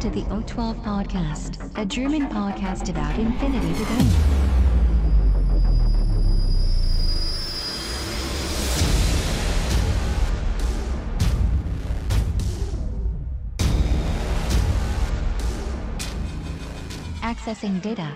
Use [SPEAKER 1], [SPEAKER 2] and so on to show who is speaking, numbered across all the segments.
[SPEAKER 1] To the O12 Podcast, a German podcast about infinity to go. Accessing data.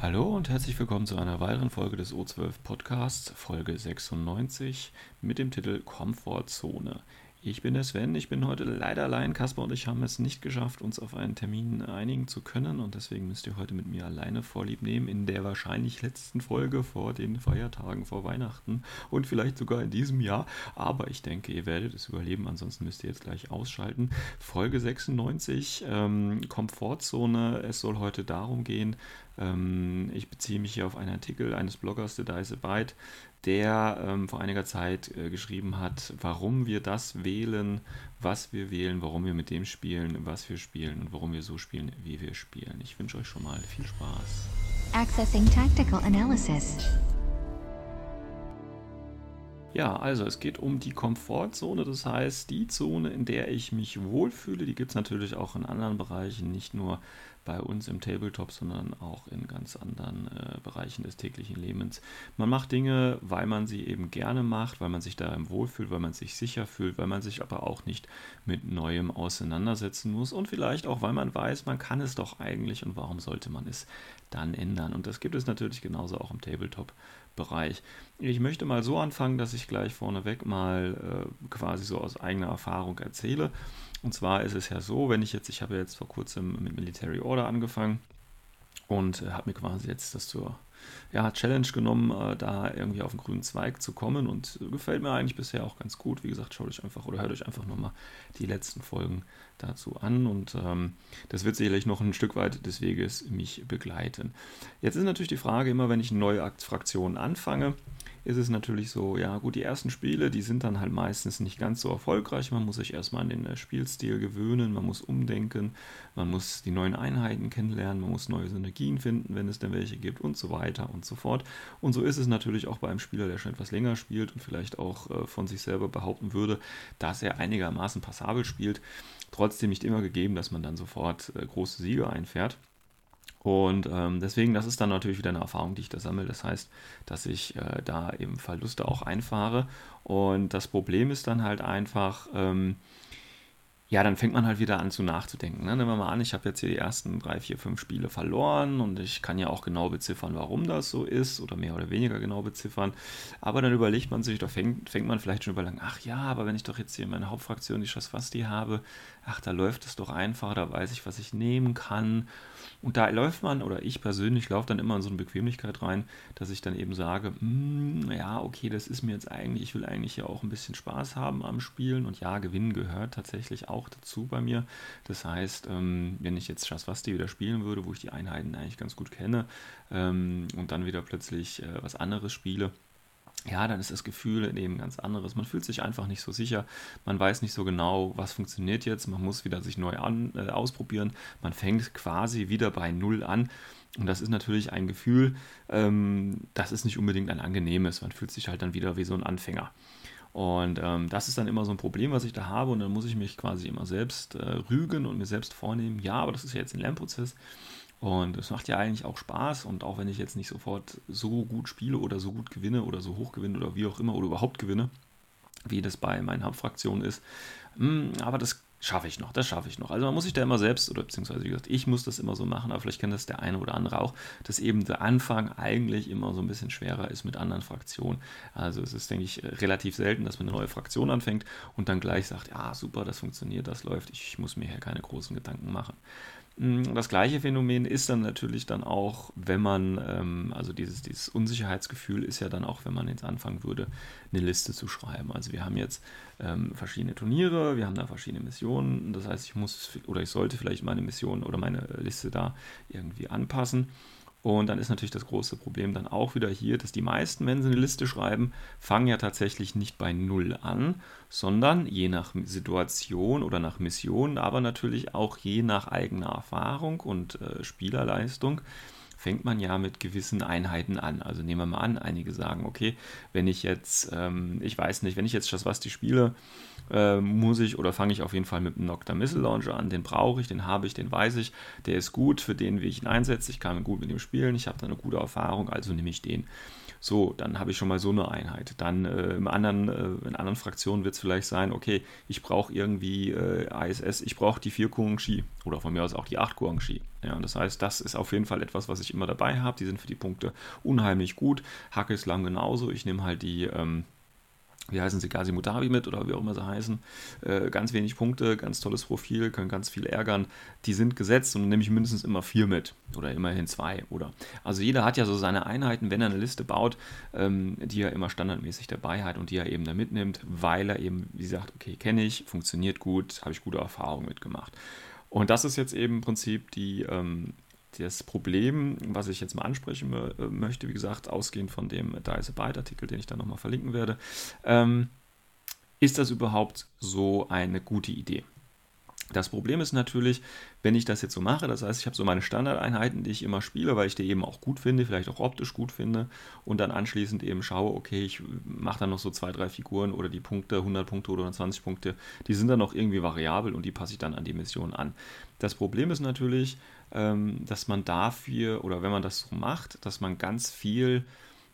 [SPEAKER 2] Hallo und herzlich willkommen zu einer weiteren Folge des O12 Podcasts, Folge 96 mit dem Titel Komfortzone. Ich bin der Sven, ich bin heute leider allein. Kasper und ich haben es nicht geschafft, uns auf einen Termin einigen zu können und deswegen müsst ihr heute mit mir alleine Vorlieb nehmen in der wahrscheinlich letzten Folge vor den Feiertagen, vor Weihnachten und vielleicht sogar in diesem Jahr. Aber ich denke, ihr werdet es überleben, ansonsten müsst ihr jetzt gleich ausschalten. Folge 96, ähm, Komfortzone. Es soll heute darum gehen, ähm, ich beziehe mich hier auf einen Artikel eines Bloggers, der Dice Byte, der ähm, vor einiger Zeit äh, geschrieben hat, warum wir das wählen, was wir wählen, warum wir mit dem spielen, was wir spielen und warum wir so spielen, wie wir spielen. Ich wünsche euch schon mal viel Spaß.
[SPEAKER 1] Accessing Tactical Analysis.
[SPEAKER 2] Ja, also es geht um die Komfortzone, das heißt die Zone, in der ich mich wohlfühle. Die gibt es natürlich auch in anderen Bereichen, nicht nur bei uns im Tabletop, sondern auch in ganz anderen äh, Bereichen des täglichen Lebens. Man macht Dinge, weil man sie eben gerne macht, weil man sich da wohlfühlt, weil man sich sicher fühlt, weil man sich aber auch nicht mit Neuem auseinandersetzen muss und vielleicht auch, weil man weiß, man kann es doch eigentlich und warum sollte man es dann ändern. Und das gibt es natürlich genauso auch im Tabletop-Bereich. Ich möchte mal so anfangen, dass ich gleich vorneweg mal äh, quasi so aus eigener Erfahrung erzähle. Und zwar ist es ja so, wenn ich jetzt, ich habe jetzt vor kurzem mit Military Order angefangen und äh, habe mir quasi jetzt das zur ja, Challenge genommen, äh, da irgendwie auf den grünen Zweig zu kommen und äh, gefällt mir eigentlich bisher auch ganz gut. Wie gesagt, schaut euch einfach oder hört euch einfach nochmal die letzten Folgen dazu an und ähm, das wird sicherlich noch ein Stück weit des Weges mich begleiten. Jetzt ist natürlich die Frage immer, wenn ich eine neue Fraktion anfange, ist es natürlich so, ja gut, die ersten Spiele, die sind dann halt meistens nicht ganz so erfolgreich. Man muss sich erstmal an den äh, Spielstil gewöhnen, man muss umdenken, man muss die neuen Einheiten kennenlernen, man muss neue Synergien finden, wenn es denn welche gibt und so weiter und so fort. Und so ist es natürlich auch bei einem Spieler, der schon etwas länger spielt und vielleicht auch äh, von sich selber behaupten würde, dass er einigermaßen passabel spielt. Trotzdem nicht immer gegeben, dass man dann sofort äh, große Siege einfährt. Und ähm, deswegen, das ist dann natürlich wieder eine Erfahrung, die ich da sammle. Das heißt, dass ich äh, da eben Verluste auch einfahre. Und das Problem ist dann halt einfach, ähm, ja, dann fängt man halt wieder an zu nachzudenken. Ne? Nehmen wir mal an, ich habe jetzt hier die ersten drei, vier, fünf Spiele verloren und ich kann ja auch genau beziffern, warum das so ist oder mehr oder weniger genau beziffern. Aber dann überlegt man sich, da fängt, fängt man vielleicht schon überlegen, ach ja, aber wenn ich doch jetzt hier in meiner Hauptfraktion die Schasfasti habe, ach, da läuft es doch einfach, da weiß ich, was ich nehmen kann. Und da läuft man, oder ich persönlich laufe dann immer in so eine Bequemlichkeit rein, dass ich dann eben sage, mm, ja, okay, das ist mir jetzt eigentlich, ich will eigentlich ja auch ein bisschen Spaß haben am Spielen. Und ja, Gewinnen gehört tatsächlich auch dazu bei mir. Das heißt, ähm, wenn ich jetzt Shaswasti wieder spielen würde, wo ich die Einheiten eigentlich ganz gut kenne, ähm, und dann wieder plötzlich äh, was anderes spiele, ja, dann ist das Gefühl eben ganz anderes. Man fühlt sich einfach nicht so sicher. Man weiß nicht so genau, was funktioniert jetzt. Man muss wieder sich neu an, äh, ausprobieren. Man fängt quasi wieder bei Null an. Und das ist natürlich ein Gefühl, ähm, das ist nicht unbedingt ein angenehmes. Man fühlt sich halt dann wieder wie so ein Anfänger. Und ähm, das ist dann immer so ein Problem, was ich da habe. Und dann muss ich mich quasi immer selbst äh, rügen und mir selbst vornehmen, ja, aber das ist ja jetzt ein Lernprozess. Und es macht ja eigentlich auch Spaß. Und auch wenn ich jetzt nicht sofort so gut spiele oder so gut gewinne oder so hoch gewinne oder wie auch immer oder überhaupt gewinne, wie das bei meinen Hauptfraktionen ist. Hm, aber das schaffe ich noch, das schaffe ich noch. Also man muss sich da immer selbst, oder beziehungsweise wie gesagt, ich muss das immer so machen, aber vielleicht kennt das der eine oder andere auch, dass eben der Anfang eigentlich immer so ein bisschen schwerer ist mit anderen Fraktionen. Also es ist, denke ich, relativ selten, dass man eine neue Fraktion anfängt und dann gleich sagt, ja super, das funktioniert, das läuft, ich muss mir hier keine großen Gedanken machen. Mm, das gleiche Phänomen ist dann natürlich dann auch, wenn man, ähm, also dieses, dieses Unsicherheitsgefühl ist ja dann auch, wenn man jetzt anfangen würde, eine Liste zu schreiben. Also wir haben jetzt ähm, verschiedene Turniere, wir haben da verschiedene Missionen. Das heißt, ich muss oder ich sollte vielleicht meine Mission oder meine Liste da irgendwie anpassen. Und dann ist natürlich das große Problem dann auch wieder hier, dass die meisten, wenn sie eine Liste schreiben, fangen ja tatsächlich nicht bei Null an, sondern je nach Situation oder nach Mission, aber natürlich auch je nach eigener Erfahrung und äh, Spielerleistung, fängt man ja mit gewissen Einheiten an. Also nehmen wir mal an, einige sagen, okay, wenn ich jetzt, ähm, ich weiß nicht, wenn ich jetzt Schaswasti spiele, äh, muss ich oder fange ich auf jeden Fall mit einem Nocta Missile Launcher an. Den brauche ich, den habe ich, den weiß ich, der ist gut, für den will ich ihn einsetzen, ich kann gut mit ihm spielen, ich habe da eine gute Erfahrung, also nehme ich den. So, dann habe ich schon mal so eine Einheit. Dann äh, im anderen, äh, in anderen Fraktionen wird es vielleicht sein, okay, ich brauche irgendwie äh, ISS, ich brauche die 4 Kuang-Shi oder von mir aus auch die 8 Kuang-Shi. Ja, das heißt, das ist auf jeden Fall etwas, was ich immer dabei habe. Die sind für die Punkte unheimlich gut. Hackelslam genauso. Ich nehme halt die ähm, wie heißen sie, Gazi Mutabi mit oder wie auch immer sie heißen. Äh, ganz wenig Punkte, ganz tolles Profil, können ganz viel ärgern. Die sind gesetzt und dann nehme ich mindestens immer vier mit oder immerhin zwei. Oder also jeder hat ja so seine Einheiten, wenn er eine Liste baut, ähm, die er immer standardmäßig dabei hat und die er eben da mitnimmt, weil er eben, wie gesagt, okay, kenne ich, funktioniert gut, habe ich gute Erfahrungen mitgemacht. Und das ist jetzt eben im Prinzip die ähm, das Problem, was ich jetzt mal ansprechen äh, möchte, wie gesagt, ausgehend von dem Dice Byte-Artikel, den ich dann nochmal verlinken werde, ähm, ist das überhaupt so eine gute Idee? Das Problem ist natürlich, wenn ich das jetzt so mache, das heißt, ich habe so meine Standardeinheiten, die ich immer spiele, weil ich die eben auch gut finde, vielleicht auch optisch gut finde und dann anschließend eben schaue, okay, ich mache dann noch so zwei, drei Figuren oder die Punkte, 100 Punkte oder 120 Punkte, die sind dann noch irgendwie variabel und die passe ich dann an die Mission an. Das Problem ist natürlich, dass man dafür oder wenn man das so macht, dass man ganz viel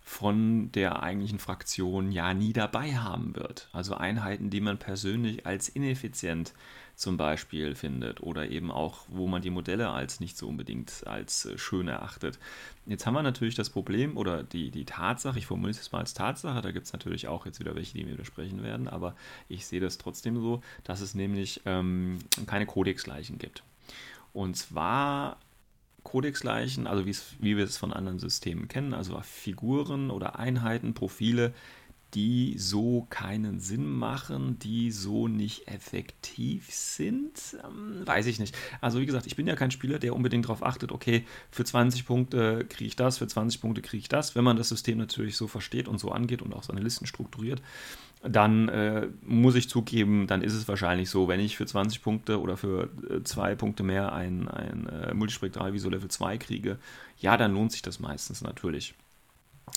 [SPEAKER 2] von der eigentlichen Fraktion ja nie dabei haben wird. Also Einheiten, die man persönlich als ineffizient zum Beispiel findet oder eben auch, wo man die Modelle als nicht so unbedingt als äh, schön erachtet. Jetzt haben wir natürlich das Problem oder die, die Tatsache, ich formuliere es mal als Tatsache, da gibt es natürlich auch jetzt wieder welche, die mir widersprechen werden, aber ich sehe das trotzdem so, dass es nämlich ähm, keine Codexleichen gibt. Und zwar Codexleichen, also wie wir es von anderen Systemen kennen, also Figuren oder Einheiten, Profile, die so keinen Sinn machen, die so nicht effektiv sind, ähm, weiß ich nicht. Also wie gesagt, ich bin ja kein Spieler, der unbedingt darauf achtet, okay, für 20 Punkte kriege ich das, für 20 Punkte kriege ich das. Wenn man das System natürlich so versteht und so angeht und auch seine Listen strukturiert, dann äh, muss ich zugeben, dann ist es wahrscheinlich so, wenn ich für 20 Punkte oder für äh, zwei Punkte mehr ein, ein äh, Multispektral Viso Level 2 kriege, ja, dann lohnt sich das meistens natürlich.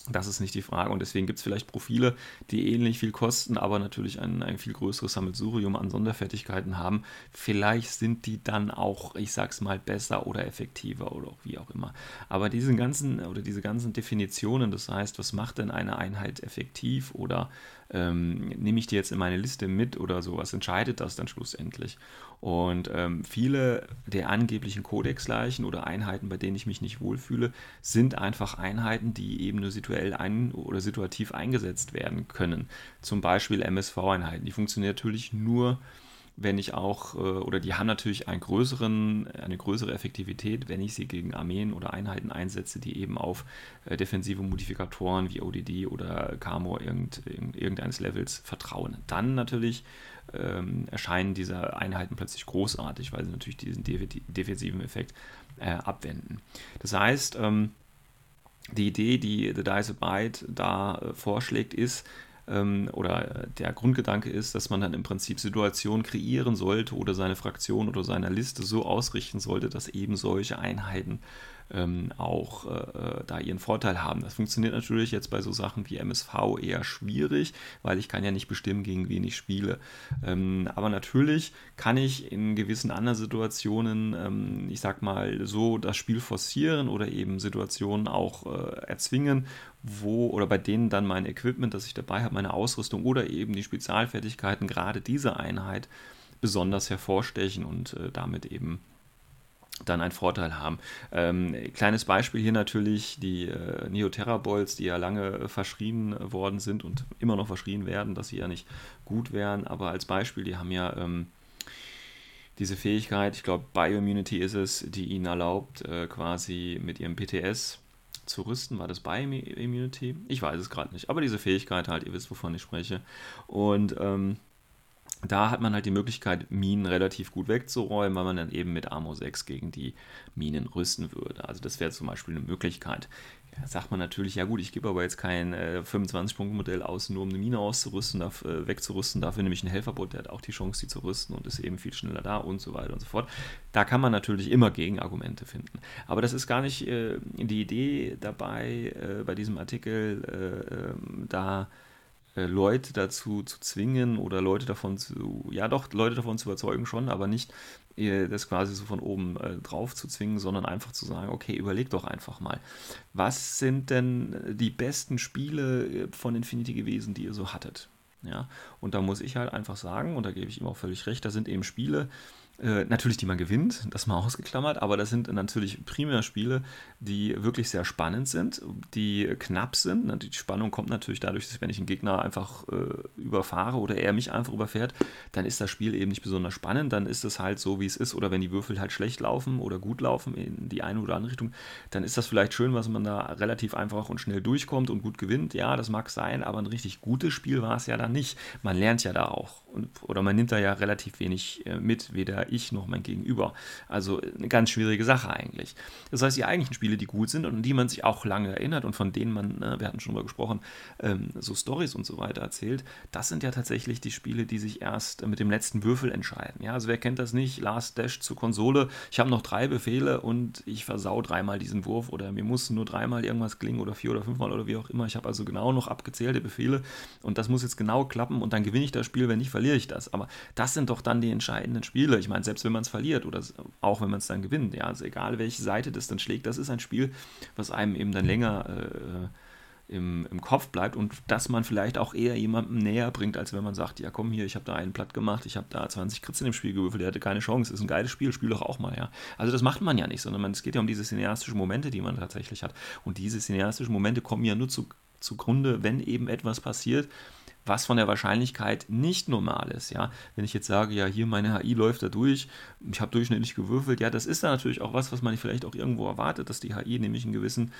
[SPEAKER 2] Das ist nicht die Frage. Und deswegen gibt es vielleicht Profile, die ähnlich viel kosten, aber natürlich ein, ein viel größeres Sammelsurium an Sonderfertigkeiten haben. Vielleicht sind die dann auch, ich sag's mal, besser oder effektiver oder auch wie auch immer. Aber diese ganzen oder diese ganzen Definitionen, das heißt, was macht denn eine Einheit effektiv oder ähm, nehme ich die jetzt in meine Liste mit oder so, was entscheidet das dann schlussendlich? Und ähm, viele der angeblichen Kodexleichen oder Einheiten, bei denen ich mich nicht wohlfühle, sind einfach Einheiten, die eben nur situell ein oder situativ eingesetzt werden können. Zum Beispiel MSV-Einheiten. Die funktionieren natürlich nur wenn ich auch, äh, oder die haben natürlich einen größeren, eine größere Effektivität, wenn ich sie gegen Armeen oder Einheiten einsetze, die eben auf äh, defensive Modifikatoren wie ODD oder Camo irgend, irgendeines Levels vertrauen. Dann natürlich ähm, erscheinen diese Einheiten plötzlich großartig, weil sie natürlich diesen defensiven Effekt äh, abwenden. Das heißt, ähm, die Idee, die The Dice Byte da äh, vorschlägt, ist, ähm, oder der Grundgedanke ist, dass man dann im Prinzip Situationen kreieren sollte oder seine Fraktion oder seine Liste so ausrichten sollte, dass eben solche Einheiten ähm, auch äh, äh, da ihren Vorteil haben. Das funktioniert natürlich jetzt bei so Sachen wie MSV eher schwierig, weil ich kann ja nicht bestimmen, gegen wen ich spiele. Ähm, aber natürlich kann ich in gewissen anderen Situationen, ähm, ich sag mal, so das Spiel forcieren oder eben Situationen auch äh, erzwingen, wo oder bei denen dann mein Equipment, das ich dabei habe, meine Ausrüstung oder eben die Spezialfertigkeiten gerade dieser Einheit besonders hervorstechen und äh, damit eben dann einen Vorteil haben. Ähm, kleines Beispiel hier natürlich die äh, Neoterra-Bolts, die ja lange äh, verschrien worden sind und immer noch verschrien werden, dass sie ja nicht gut wären, aber als Beispiel, die haben ja ähm, diese Fähigkeit, ich glaube Bioimmunity ist es, die ihnen erlaubt, äh, quasi mit ihrem PTS zu rüsten. War das Bioimmunity? Ich weiß es gerade nicht, aber diese Fähigkeit halt, ihr wisst, wovon ich spreche. Und ähm, da hat man halt die Möglichkeit, Minen relativ gut wegzuräumen, weil man dann eben mit Armor 6 gegen die Minen rüsten würde. Also das wäre zum Beispiel eine Möglichkeit. Ja, sagt man natürlich, ja gut, ich gebe aber jetzt kein äh, 25-Punkt-Modell aus, nur um eine Mine auszurüsten, darf, äh, wegzurüsten. Dafür nämlich ein Helferbot, der hat auch die Chance, die zu rüsten und ist eben viel schneller da und so weiter und so fort. Da kann man natürlich immer Gegenargumente finden. Aber das ist gar nicht äh, die Idee dabei, äh, bei diesem Artikel äh, ähm, da Leute dazu zu zwingen oder Leute davon zu, ja doch, Leute davon zu überzeugen schon, aber nicht äh, das quasi so von oben äh, drauf zu zwingen, sondern einfach zu sagen, okay, überleg doch einfach mal, was sind denn die besten Spiele äh, von Infinity gewesen, die ihr so hattet? Ja, und da muss ich halt einfach sagen, und da gebe ich ihm auch völlig recht, da sind eben Spiele, äh, natürlich, die man gewinnt, das mal ausgeklammert, aber das sind natürlich primär Spiele, die wirklich sehr spannend sind, die knapp sind. Die Spannung kommt natürlich dadurch, dass wenn ich einen Gegner einfach äh, überfahre oder er mich einfach überfährt, dann ist das Spiel eben nicht besonders spannend, dann ist es halt so, wie es ist. Oder wenn die Würfel halt schlecht laufen oder gut laufen in die eine oder andere Richtung, dann ist das vielleicht schön, was man da relativ einfach und schnell durchkommt und gut gewinnt. Ja, das mag sein, aber ein richtig gutes Spiel war es ja dann nicht. Man lernt ja da auch. oder man nimmt da ja relativ wenig äh, mit, weder ich noch mein Gegenüber. Also eine ganz schwierige Sache eigentlich. Das heißt, die eigentlichen Spiele, die gut sind und an die man sich auch lange erinnert und von denen man, ne, wir hatten schon mal gesprochen, ähm, so Stories und so weiter erzählt, das sind ja tatsächlich die Spiele, die sich erst mit dem letzten Würfel entscheiden. Ja, also wer kennt das nicht? Last Dash zur Konsole. Ich habe noch drei Befehle und ich versau dreimal diesen Wurf oder mir muss nur dreimal irgendwas klingen oder vier oder fünfmal oder wie auch immer. Ich habe also genau noch abgezählte Befehle und das muss jetzt genau klappen und dann gewinne ich das Spiel, wenn nicht, verliere ich das. Aber das sind doch dann die entscheidenden Spiele. Ich meine, selbst wenn man es verliert oder auch wenn man es dann gewinnt, ja, also egal welche Seite das dann schlägt, das ist ein Spiel, was einem eben dann länger äh, im, im Kopf bleibt und das man vielleicht auch eher jemandem näher bringt, als wenn man sagt, ja komm hier, ich habe da einen platt gemacht, ich habe da 20 Kritz in dem Spiel gewürfelt, der hatte keine Chance, ist ein geiles Spiel, spiel doch auch mal, ja. Also das macht man ja nicht, sondern man, es geht ja um diese cineastischen Momente, die man tatsächlich hat und diese cineastischen Momente kommen ja nur zu, zugrunde, wenn eben etwas passiert, was von der Wahrscheinlichkeit nicht normal ist. Ja? Wenn ich jetzt sage, ja, hier meine HI läuft da durch, ich habe durchschnittlich gewürfelt, ja, das ist dann natürlich auch was, was man vielleicht auch irgendwo erwartet, dass die HI nämlich einen gewissen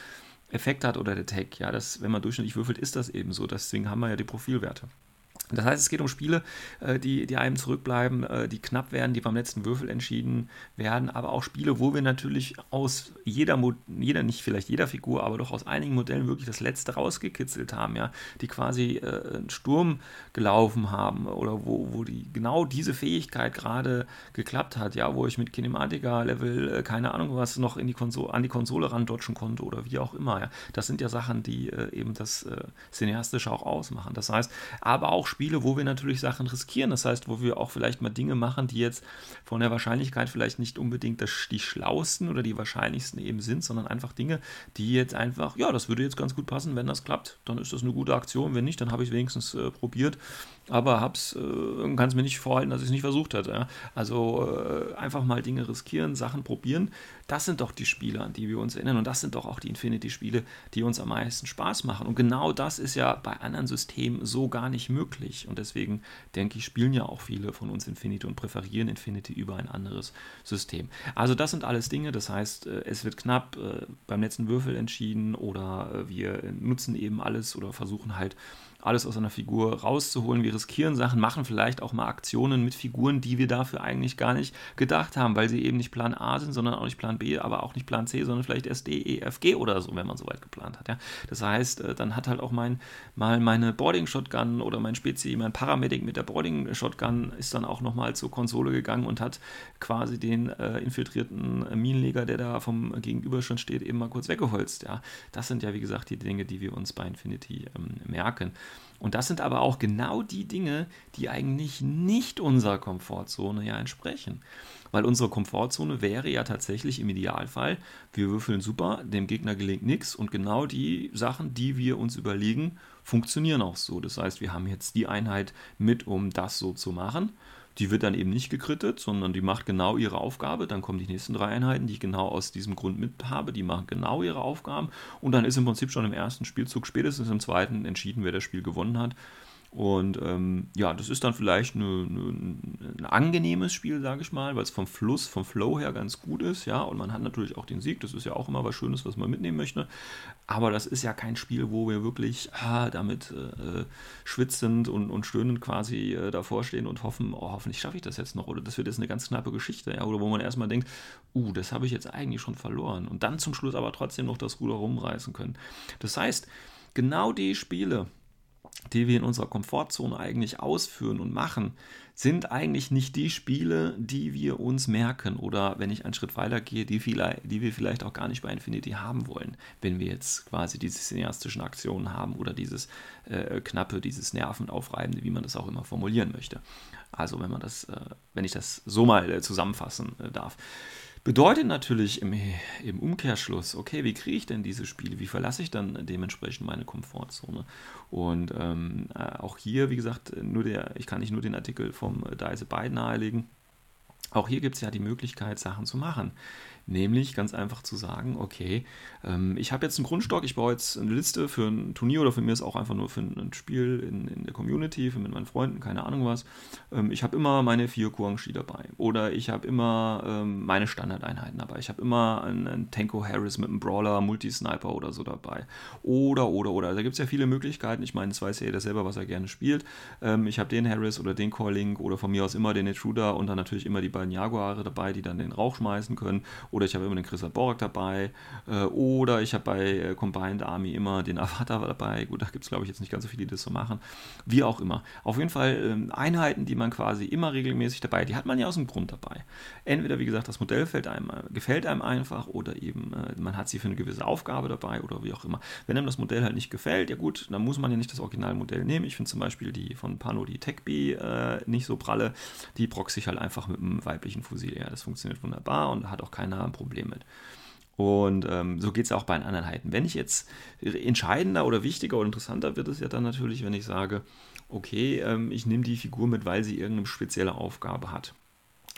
[SPEAKER 2] Effekt hat oder der Tag. Ja, das, wenn man durchschnittlich würfelt, ist das eben so. Deswegen haben wir ja die Profilwerte. Das heißt, es geht um Spiele, äh, die, die einem zurückbleiben, äh, die knapp werden, die beim letzten Würfel entschieden werden, aber auch Spiele, wo wir natürlich aus jeder, jeder nicht vielleicht jeder Figur, aber doch aus einigen Modellen wirklich das Letzte rausgekitzelt haben, ja, die quasi äh, einen Sturm gelaufen haben oder wo, wo die genau diese Fähigkeit gerade geklappt hat, ja, wo ich mit Kinematica-Level, keine Ahnung was, noch in die an die Konsole randotschen konnte oder wie auch immer, ja. Das sind ja Sachen, die eben das äh, Cineastische auch ausmachen. Das heißt, aber auch Spiele, wo wir natürlich Sachen riskieren. Das heißt, wo wir auch vielleicht mal Dinge machen, die jetzt von der Wahrscheinlichkeit vielleicht nicht unbedingt das, die schlausten oder die wahrscheinlichsten eben sind, sondern einfach Dinge, die jetzt einfach, ja, das würde jetzt ganz gut passen, wenn das klappt, dann ist das eine gute Aktion. Wenn nicht, dann habe ich es wenigstens äh, probiert aber hab's, äh, kann es mir nicht vorhalten, dass ich es nicht versucht hatte. Ja? Also äh, einfach mal Dinge riskieren, Sachen probieren. Das sind doch die Spiele, an die wir uns erinnern. Und das sind doch auch die Infinity-Spiele, die uns am meisten Spaß machen. Und genau das ist ja bei anderen Systemen so gar nicht möglich. Und deswegen denke ich, spielen ja auch viele von uns Infinity und präferieren Infinity über ein anderes System. Also das sind alles Dinge. Das heißt, äh, es wird knapp äh, beim letzten Würfel entschieden oder äh, wir nutzen eben alles oder versuchen halt alles aus einer Figur rauszuholen. Wir riskieren Sachen, machen vielleicht auch mal Aktionen mit Figuren, die wir dafür eigentlich gar nicht gedacht haben, weil sie eben nicht Plan A sind, sondern auch nicht Plan B, aber auch nicht Plan C, sondern vielleicht erst D, E, F, G oder so, wenn man so weit geplant hat. Ja. Das heißt, äh, dann hat halt auch mein, mal meine Boarding-Shotgun oder mein Spezi, mein Paramedic mit der Boarding-Shotgun ist dann auch nochmal zur Konsole gegangen und hat quasi den äh, infiltrierten Minenleger, der da vom Gegenüber schon steht, eben mal kurz weggeholzt. Ja. Das sind ja, wie gesagt, die Dinge, die wir uns bei Infinity ähm, merken. Und das sind aber auch genau die Dinge, die eigentlich nicht unserer Komfortzone ja entsprechen. Weil unsere Komfortzone wäre ja tatsächlich im Idealfall, wir würfeln super, dem Gegner gelingt nichts und genau die Sachen, die wir uns überlegen, funktionieren auch so. Das heißt, wir haben jetzt die Einheit mit, um das so zu machen die wird dann eben nicht gekrittet, sondern die macht genau ihre Aufgabe. Dann kommen die nächsten drei Einheiten, die ich genau aus diesem Grund mit habe. Die machen genau ihre Aufgaben. Und dann ist im Prinzip schon im ersten Spielzug, spätestens im zweiten, entschieden, wer das Spiel gewonnen hat. Und ähm, ja, das ist dann vielleicht eine, eine, ein angenehmes Spiel, sage ich mal, weil es vom Fluss, vom Flow her ganz gut ist, ja. Und man hat natürlich auch den Sieg, das ist ja auch immer was Schönes, was man mitnehmen möchte. Aber das ist ja kein Spiel, wo wir wirklich ah, damit äh, schwitzend und, und stöhnend quasi äh, davor stehen und hoffen, oh, hoffentlich schaffe ich das jetzt noch oder das wird jetzt eine ganz knappe Geschichte, ja. Oder wo man erstmal denkt, uh, das habe ich jetzt eigentlich schon verloren. Und dann zum Schluss aber trotzdem noch das Ruder rumreißen können. Das heißt, genau die Spiele, die wir in unserer Komfortzone eigentlich ausführen und machen, sind eigentlich nicht die Spiele, die wir uns merken oder wenn ich einen Schritt weiter gehe, die, vielleicht, die wir vielleicht auch gar nicht bei Infinity haben wollen, wenn wir jetzt quasi diese cineastischen Aktionen haben oder dieses äh, knappe, dieses nervenaufreibende, wie man das auch immer formulieren möchte. Also wenn man das, äh, wenn ich das so mal äh, zusammenfassen äh, darf. Bedeutet natürlich im, im Umkehrschluss, okay, wie kriege ich denn diese Spiele? Wie verlasse ich dann dementsprechend meine Komfortzone? Und ähm, äh, auch hier, wie gesagt, nur der, ich kann nicht nur den Artikel vom Deise Byte nahelegen. Auch hier gibt es ja die Möglichkeit, Sachen zu machen. Nämlich ganz einfach zu sagen, okay, ähm, ich habe jetzt einen Grundstock, ich baue jetzt eine Liste für ein Turnier oder für mir ist auch einfach nur für ein Spiel in, in der Community, für mit meinen Freunden, keine Ahnung was. Ähm, ich habe immer meine vier Kuangshi dabei. Oder ich habe immer ähm, meine Standardeinheiten dabei. Ich habe immer einen, einen Tenko Harris mit einem Brawler, Multisniper oder so dabei. Oder, oder, oder. Da gibt es ja viele Möglichkeiten. Ich meine, es weiß ja jeder selber, was er gerne spielt. Ich habe den Harris oder den Calling oder von mir aus immer den Intruder und dann natürlich immer die beiden Jaguare dabei, die dann den Rauch schmeißen können oder ich habe immer den Christoph Borak dabei, äh, oder ich habe bei äh, Combined Army immer den Avatar dabei. Gut, da gibt es glaube ich jetzt nicht ganz so viele, die das so machen. Wie auch immer. Auf jeden Fall ähm, Einheiten, die man quasi immer regelmäßig dabei, die hat man ja aus dem Grund dabei. Entweder, wie gesagt, das Modell fällt einem, äh, gefällt einem einfach oder eben äh, man hat sie für eine gewisse Aufgabe dabei oder wie auch immer. Wenn einem das Modell halt nicht gefällt, ja gut, dann muss man ja nicht das Originalmodell nehmen. Ich finde zum Beispiel die von Pano, die Techbee, äh, nicht so pralle. Die proxy ich halt einfach mit einem weiblichen Fusil. Ja, das funktioniert wunderbar und hat auch keiner ein Problem mit. Und ähm, so geht es auch bei den anderen Einheiten. Wenn ich jetzt entscheidender oder wichtiger oder interessanter wird es ja dann natürlich, wenn ich sage, okay, ähm, ich nehme die Figur mit, weil sie irgendeine spezielle Aufgabe hat.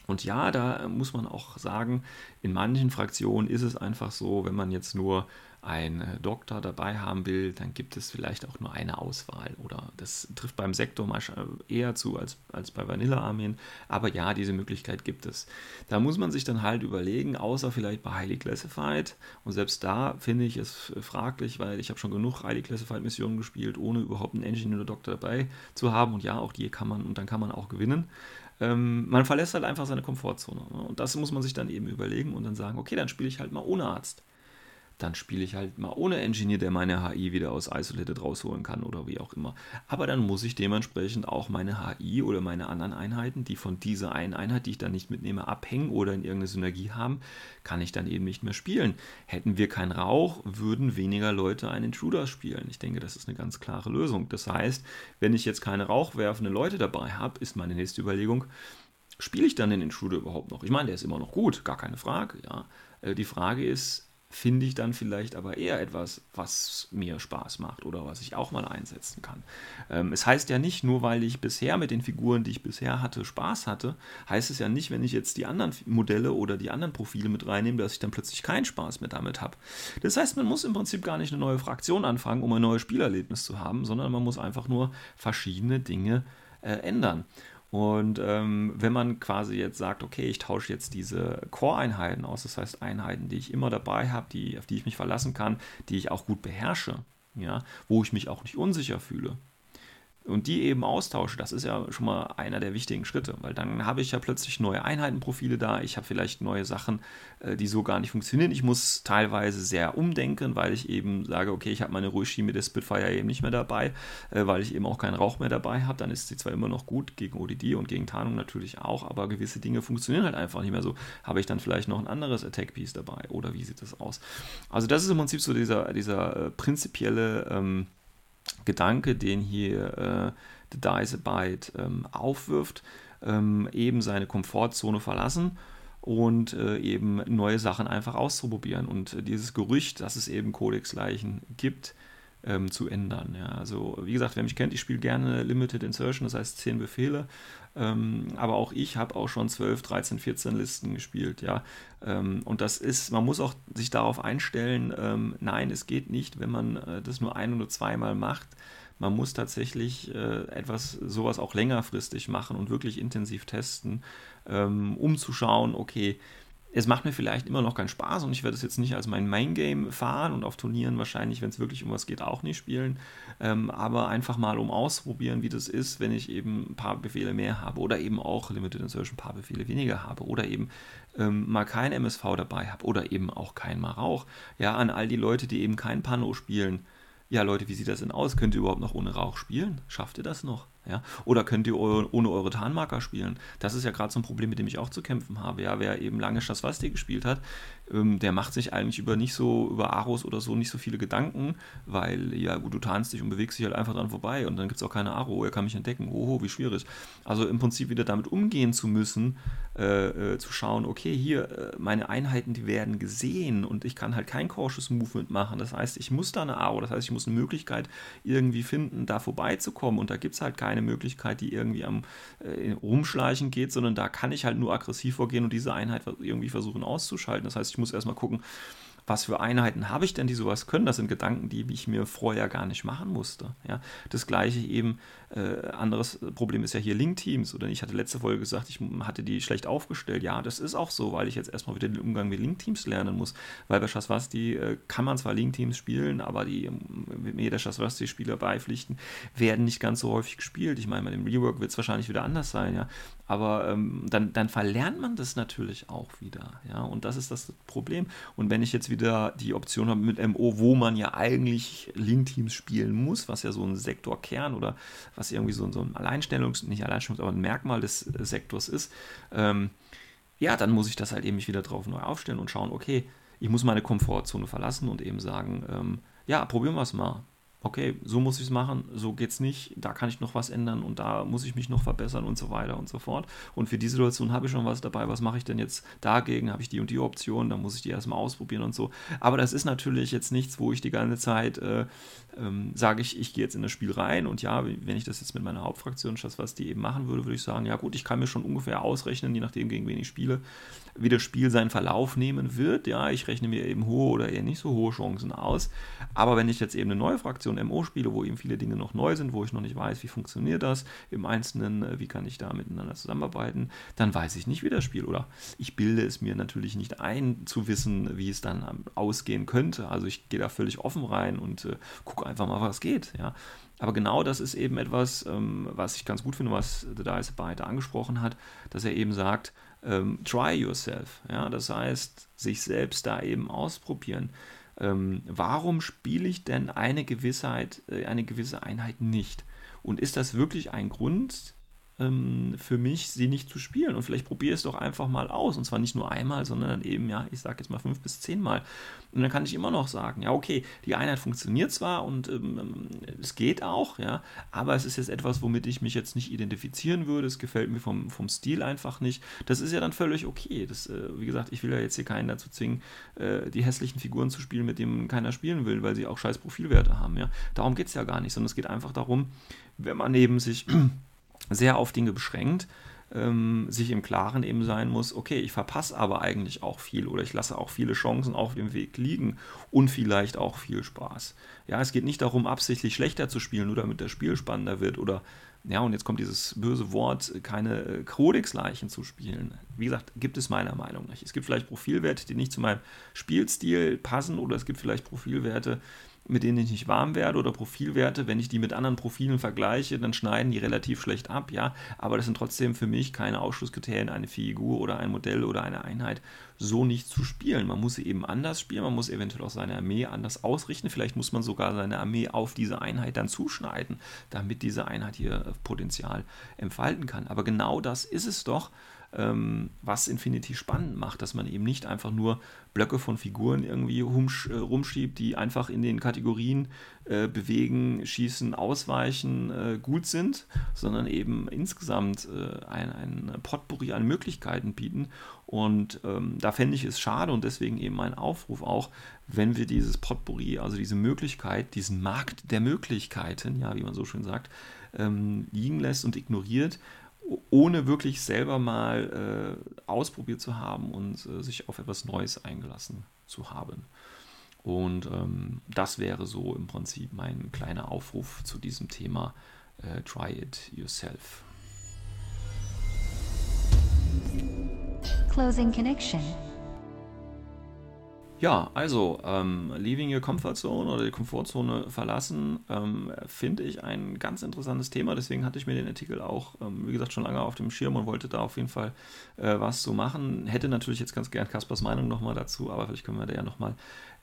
[SPEAKER 2] Und ja, da muss man auch sagen, in manchen Fraktionen ist es einfach so, wenn man jetzt nur einen äh, Doktor dabei haben will, dann gibt es vielleicht auch nur eine Auswahl. Oder das trifft beim Sektor äh, eher zu als, als bei Vanilla-Armeen. Aber ja, diese Möglichkeit gibt es. Da muss man sich dann halt überlegen, außer vielleicht bei Highly Classified. Und selbst da finde ich es fraglich, weil ich habe schon genug Highly Classified Missionen gespielt, ohne überhaupt einen Engineer Doktor dabei zu haben. Und ja, auch die kann man und dann kann man auch gewinnen ähm, man verlässt halt einfach seine Komfortzone. Ne? Und das muss man sich dann eben überlegen und dann sagen, okay, dann spiele ich halt mal ohne Arzt dann spiele ich halt mal ohne Engineer, der meine HI wieder aus Isolated rausholen kann oder wie auch immer. Aber dann muss ich dementsprechend auch meine HI oder meine anderen Einheiten, die von dieser einen Einheit, die ich dann nicht mitnehme, abhängen oder in irgendeine Synergie haben, kann ich dann eben nicht mehr spielen. Hätten wir keinen Rauch, würden weniger Leute einen Intruder spielen. Ich denke, das ist eine ganz klare Lösung. Das heißt, wenn ich jetzt keine rauchwerfenden Leute dabei habe, ist meine nächste Überlegung, spiele ich dann den Intruder überhaupt noch? Ich meine, der ist immer noch gut, gar keine Frage, ja. Äh, die Frage ist, finde ich dann vielleicht aber eher etwas, was mir Spaß macht oder was ich auch mal einsetzen kann. Ähm, es heißt ja nicht, nur weil ich bisher mit den Figuren, die ich bisher hatte, Spaß hatte, heißt es ja nicht, wenn ich jetzt die anderen Modelle oder die anderen Profile mit reinnehme, dass ich dann plötzlich keinen Spaß mehr damit habe. Das heißt, man muss im Prinzip gar nicht eine neue Fraktion anfangen, um ein neues Spielerlebnis zu haben, sondern man muss einfach nur verschiedene Dinge äh, ändern. Und ähm, wenn man quasi jetzt sagt, okay, ich tausche jetzt diese Core-Einheiten aus, das heißt Einheiten, die ich immer dabei habe, die, auf die ich mich verlassen kann, die ich auch gut beherrsche, ja, wo ich mich auch nicht unsicher fühle, und die eben austausche, das ist ja schon mal einer der wichtigen Schritte, weil dann habe ich ja plötzlich neue Einheitenprofile da, ich habe vielleicht neue Sachen, äh, die so gar nicht funktionieren. Ich muss teilweise sehr umdenken, weil ich eben sage, okay, ich habe meine Ruishi mit der Spitfire eben nicht mehr dabei, äh, weil ich eben auch keinen Rauch mehr dabei habe. Dann ist sie zwar immer noch gut gegen ODD und gegen Tarnung natürlich auch, aber gewisse Dinge funktionieren halt einfach nicht mehr so. Habe ich dann vielleicht noch ein anderes Attack-Piece dabei oder wie sieht das aus? Also das ist im Prinzip so dieser, dieser äh, prinzipielle ähm, Gedanke, den hier äh, The Dice Byte ähm, aufwirft, ähm, eben seine Komfortzone verlassen und äh, eben neue Sachen einfach auszuprobieren. Und äh, dieses Gerücht, dass es eben Codex-Leichen gibt, ähm, zu ändern. Ja. Also wie gesagt, wer mich kennt, ich spiele gerne Limited Insertion, das heißt 10 Befehle. Ähm, aber auch ich habe auch schon 12, 13, 14 Listen gespielt, ja. Ähm, und das ist, man muss auch sich darauf einstellen, ähm, nein, es geht nicht, wenn man äh, das nur ein oder zweimal macht, man muss tatsächlich äh, etwas, sowas auch längerfristig machen und wirklich intensiv testen, ähm, um zu schauen, okay, es macht mir vielleicht immer noch keinen Spaß und ich werde es jetzt nicht als mein Main-Game fahren und auf Turnieren wahrscheinlich, wenn es wirklich um was geht, auch nicht spielen. Ähm, aber einfach mal um auszuprobieren, wie das ist, wenn ich eben ein paar Befehle mehr habe oder eben auch Limited Insertion ein paar Befehle weniger habe oder eben ähm, mal kein MSV dabei habe oder eben auch kein Marauch. Ja, an all die Leute, die eben kein Pano spielen. Ja, Leute, wie sieht das denn aus? Könnt ihr überhaupt noch ohne Rauch spielen? Schafft ihr das noch? Ja? Oder könnt ihr ohne eure Tarnmarker spielen? Das ist ja gerade so ein Problem, mit dem ich auch zu kämpfen habe. Ja, wer eben lange Schaswasti gespielt hat, ähm, der macht sich eigentlich über nicht so, über Aros oder so nicht so viele Gedanken, weil, ja gut, du tarnst dich und bewegst dich halt einfach dran vorbei und dann gibt es auch keine Aro, er kann mich entdecken. Oho, wie schwierig. Also im Prinzip wieder damit umgehen zu müssen, äh, äh, zu schauen, okay, hier, äh, meine Einheiten, die werden gesehen und ich kann halt kein Cautious Movement machen. Das heißt, ich muss da eine Aro, das heißt, ich muss eine Möglichkeit irgendwie finden, da vorbeizukommen und da gibt es halt keine Möglichkeit, die irgendwie am äh, Rumschleichen geht, sondern da kann ich halt nur aggressiv vorgehen und diese Einheit irgendwie versuchen auszuschalten. Das heißt, ich muss erstmal gucken, was für Einheiten habe ich denn, die sowas können? Das sind Gedanken, die ich mir vorher gar nicht machen musste. Ja? Das gleiche eben äh, anderes Problem ist ja hier Link-Teams. Oder ich hatte letzte Folge gesagt, ich hatte die schlecht aufgestellt. Ja, das ist auch so, weil ich jetzt erstmal wieder den Umgang mit Link-Teams lernen muss. Weil bei Shaswasti äh, kann man zwar Link-Teams spielen, aber die ähm, mir der Shaswasti-Spieler beipflichten, werden nicht ganz so häufig gespielt. Ich meine, bei dem Rework wird es wahrscheinlich wieder anders sein, ja. Aber ähm, dann, dann verlernt man das natürlich auch wieder. Ja, und das ist das Problem. Und wenn ich jetzt wieder die Option habe mit MO, wo man ja eigentlich Link-Teams spielen muss, was ja so ein Sektorkern oder was irgendwie so, so ein Alleinstellungs-, nicht Alleinstellungs-, aber ein Merkmal des Sektors ist, ähm, ja, dann muss ich das halt eben mich wieder drauf neu aufstellen und schauen, okay, ich muss meine Komfortzone verlassen und eben sagen, ähm, ja, probieren wir es mal okay, so muss ich es machen, so geht es nicht, da kann ich noch was ändern und da muss ich mich noch verbessern und so weiter und so fort. Und für die Situation habe ich schon was dabei, was mache ich denn jetzt dagegen? Habe ich die und die Option, dann muss ich die erstmal ausprobieren und so. Aber das ist natürlich jetzt nichts, wo ich die ganze Zeit äh, ähm, sage ich, ich gehe jetzt in das Spiel rein und ja, wenn ich das jetzt mit meiner Hauptfraktion, was die eben machen würde, würde ich sagen, ja gut, ich kann mir schon ungefähr ausrechnen, je nachdem gegen wen ich spiele, wie das Spiel seinen Verlauf nehmen wird. Ja, ich rechne mir eben hohe oder eher nicht so hohe Chancen aus. Aber wenn ich jetzt eben eine neue Fraktion MO spiele, wo eben viele Dinge noch neu sind, wo ich noch nicht weiß, wie funktioniert das im Einzelnen, äh, wie kann ich da miteinander zusammenarbeiten, dann weiß ich nicht, wie das Spiel oder ich bilde es mir natürlich nicht ein, zu wissen, wie es dann ausgehen könnte. Also ich gehe da völlig offen rein und äh, gucke einfach mal, was geht. Ja. Aber genau das ist eben etwas, ähm, was ich ganz gut finde, was The Dice Biter angesprochen hat, dass er eben sagt, ähm, try yourself. Ja, das heißt, sich selbst da eben ausprobieren. Ähm, warum spiele ich denn eine Gewissheit, äh, eine gewisse Einheit nicht? Und ist das wirklich ein Grund, ähm, für mich, sie nicht zu spielen. Und vielleicht probiere es doch einfach mal aus. Und zwar nicht nur einmal, sondern eben, ja, ich sage jetzt mal fünf bis zehnmal. Und dann kann ich immer noch sagen, ja, okay, die Einheit funktioniert zwar und ähm, es geht auch, ja, aber es ist jetzt etwas, womit ich mich jetzt nicht identifizieren würde. Es gefällt mir vom, vom Stil einfach nicht. Das ist ja dann völlig okay. Das, äh, wie gesagt, ich will ja jetzt hier keinen dazu zwingen, äh, die hässlichen Figuren zu spielen, mit denen keiner spielen will, weil sie auch scheiß Profilwerte haben, ja. Darum geht es ja gar nicht, sondern es geht einfach darum, wenn man neben sich sehr auf Dinge beschränkt, ähm, sich im Klaren eben sein muss, okay, ich verpasse aber eigentlich auch viel oder ich lasse auch viele Chancen auf dem Weg liegen und vielleicht auch viel Spaß. Ja, es geht nicht darum, absichtlich schlechter zu spielen, nur damit das Spiel spannender wird oder, ja, und jetzt kommt dieses böse Wort, keine äh, Codex-Leichen zu spielen. Wie gesagt, gibt es meiner Meinung nach. Es gibt vielleicht Profilwerte, die nicht zu meinem Spielstil passen oder es gibt vielleicht Profilwerte, mit denen ich nicht warm werde oder Profilwerte, wenn ich die mit anderen Profilen vergleiche, dann schneiden die relativ schlecht ab, ja, aber das sind trotzdem für mich keine Ausschlusskriterien, eine Figur oder ein Modell oder eine Einheit so nicht zu spielen. Man muss sie eben anders spielen, man muss eventuell auch seine Armee anders ausrichten, vielleicht muss man sogar seine Armee auf diese Einheit dann zuschneiden, damit diese Einheit hier Potenzial entfalten kann. Aber genau das ist es doch, was Infinity spannend macht, dass man eben nicht einfach nur Blöcke von Figuren irgendwie äh, rumschiebt, die einfach in den Kategorien äh, bewegen, schießen, ausweichen äh, gut sind, sondern eben insgesamt äh, ein, ein Potpourri an Möglichkeiten bieten. Und ähm, da fände ich es schade und deswegen eben mein Aufruf auch, wenn wir dieses Potpourri, also diese Möglichkeit, diesen Markt der Möglichkeiten, ja, wie man so schön sagt, ähm, liegen lässt und ignoriert, ohne wirklich selber mal äh, ausprobiert zu haben und äh, sich auf etwas Neues eingelassen zu haben. Und ähm, das wäre so im Prinzip mein kleiner Aufruf zu diesem Thema. Äh, try it yourself.
[SPEAKER 1] Closing connection.
[SPEAKER 2] Ja, also ähm, Leaving Your Comfort Zone oder die Komfortzone verlassen, ähm, finde ich ein ganz interessantes Thema. Deswegen hatte ich mir den Artikel auch, ähm, wie gesagt, schon lange auf dem Schirm und wollte da auf jeden Fall äh, was zu machen. Hätte natürlich jetzt ganz gern Kaspers Meinung nochmal dazu, aber vielleicht können wir da ja nochmal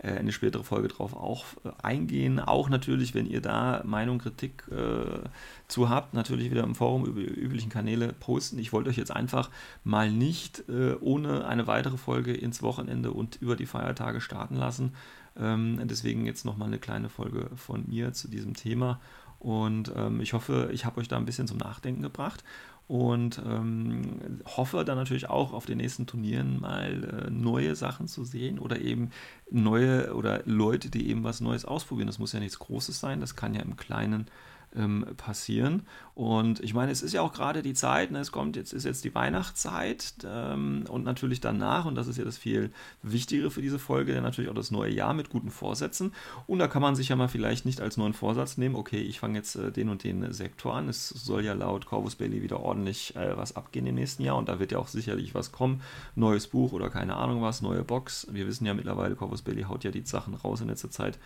[SPEAKER 2] eine spätere Folge drauf auch äh, eingehen. Auch natürlich, wenn ihr da Meinung, Kritik äh, zu habt, natürlich wieder im Forum über die üblichen Kanäle posten. Ich wollte euch jetzt einfach mal nicht äh, ohne eine weitere Folge ins Wochenende und über die Feiertage starten lassen. Ähm, deswegen jetzt nochmal eine kleine Folge von mir zu diesem Thema. Und ähm, ich hoffe, ich habe euch da ein bisschen zum Nachdenken gebracht und ähm, hoffe dann natürlich auch auf den nächsten Turnieren mal äh, neue Sachen zu sehen oder eben neue oder Leute, die eben was Neues ausprobieren. Das muss ja nichts Großes sein, das kann ja im Kleinen ähm, passieren. Und ich meine, es ist ja auch gerade die Zeit, ne, es kommt jetzt, ist jetzt die Weihnachtszeit ähm, und natürlich danach, und das ist ja das viel Wichtigere für diese Folge, dann natürlich auch das neue Jahr mit guten Vorsätzen. Und da kann man sich ja mal vielleicht nicht als neuen Vorsatz nehmen, okay, ich fange jetzt äh, den und den Sektor an. Es soll ja laut Corvus Bailey wieder ordentlich äh, was abgehen im nächsten Jahr und da wird ja auch sicherlich was kommen. Neues Buch oder keine Ahnung was, neue Box. Wir wissen ja mittlerweile, Corvus Bailey haut ja die Sachen raus in letzter Zeit.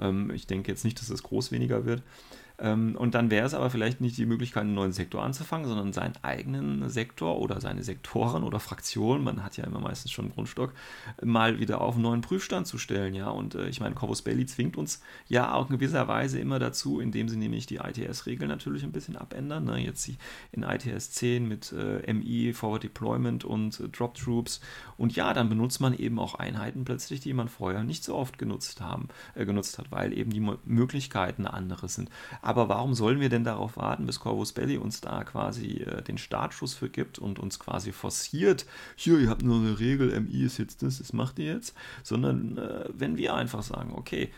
[SPEAKER 2] Ähm, ich denke jetzt nicht, dass es groß weniger wird. Ähm, und dann wäre es aber vielleicht nicht die Möglichkeit, einen neuen Sektor anzufangen, sondern seinen eigenen Sektor oder seine Sektoren oder Fraktionen, man hat ja immer meistens schon einen Grundstock, mal wieder auf einen neuen Prüfstand zu stellen. Ja, und äh, ich meine, Corvus Bailey zwingt uns ja auch in gewisser Weise immer dazu, indem sie nämlich die ITS-Regeln natürlich ein bisschen abändern. Ne? Jetzt in ITS 10 mit äh, MI, Forward Deployment und äh, Drop Troops. Und ja, dann benutzt man eben auch Einheiten plötzlich, die man vorher nicht so oft genutzt, haben, äh, genutzt hat, weil eben die Möglichkeiten andere sind. Aber warum sollen wir denn darauf warten, bis Corvus Belli uns da quasi äh, den Startschuss für gibt und uns quasi forciert, hier, ihr habt nur eine Regel, MI ist jetzt das, das macht ihr jetzt, sondern äh, wenn wir einfach sagen, okay,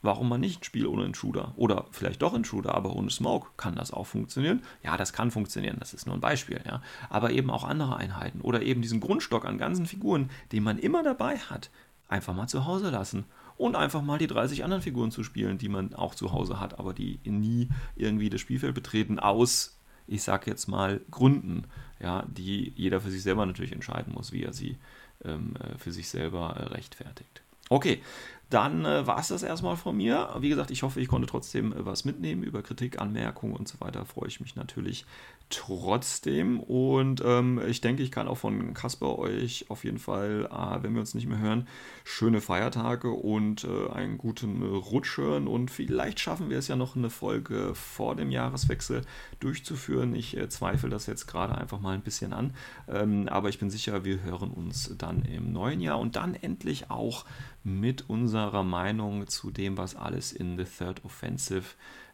[SPEAKER 2] warum man nicht ein Spiel ohne Intruder? Oder vielleicht doch Intruder, aber ohne Smoke. Kann das auch funktionieren? Ja, das kann funktionieren, das ist nur ein Beispiel. Ja. Aber eben auch andere Einheiten oder eben diesen Grundstock an ganzen Figuren, den man immer dabei hat, einfach mal zu Hause lassen und einfach mal die 30 anderen Figuren zu spielen, die man auch zu Hause hat, aber die nie irgendwie das Spielfeld betreten, aus, ich sag jetzt mal, Gründen, ja, die jeder für sich selber natürlich entscheiden muss, wie er sie ähm, äh, für sich selber äh, rechtfertigt. Okay, dann äh, war es das erstmal von mir. Wie gesagt, ich hoffe, ich konnte trotzdem äh, was mitnehmen über Kritik, Anmerkungen und so weiter. Freue ich mich natürlich trotzdem. Und ähm, ich denke, ich kann auch von Kasper euch auf jeden Fall, äh, wenn wir uns nicht mehr hören, schöne Feiertage und äh, einen guten Rutsch hören. Und vielleicht schaffen wir es ja noch eine Folge vor dem Jahreswechsel durchzuführen. Ich äh, zweifle das jetzt gerade einfach mal ein bisschen an. Ähm, aber ich bin sicher, wir hören uns dann im neuen Jahr und dann endlich auch mit unserer Meinung zu dem, was alles in The Third Offensive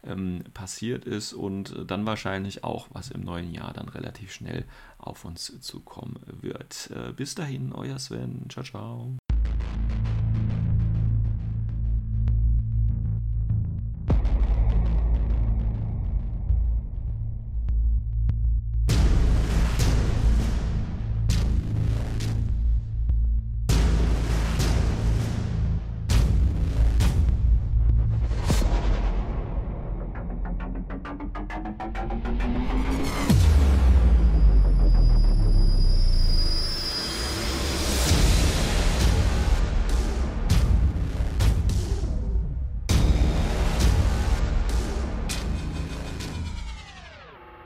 [SPEAKER 2] ähm, passiert ist und dann wahrscheinlich auch, was im neuen Jahr dann relativ schnell auf uns zukommen wird. Äh, bis dahin, euer Sven. Ciao, ciao.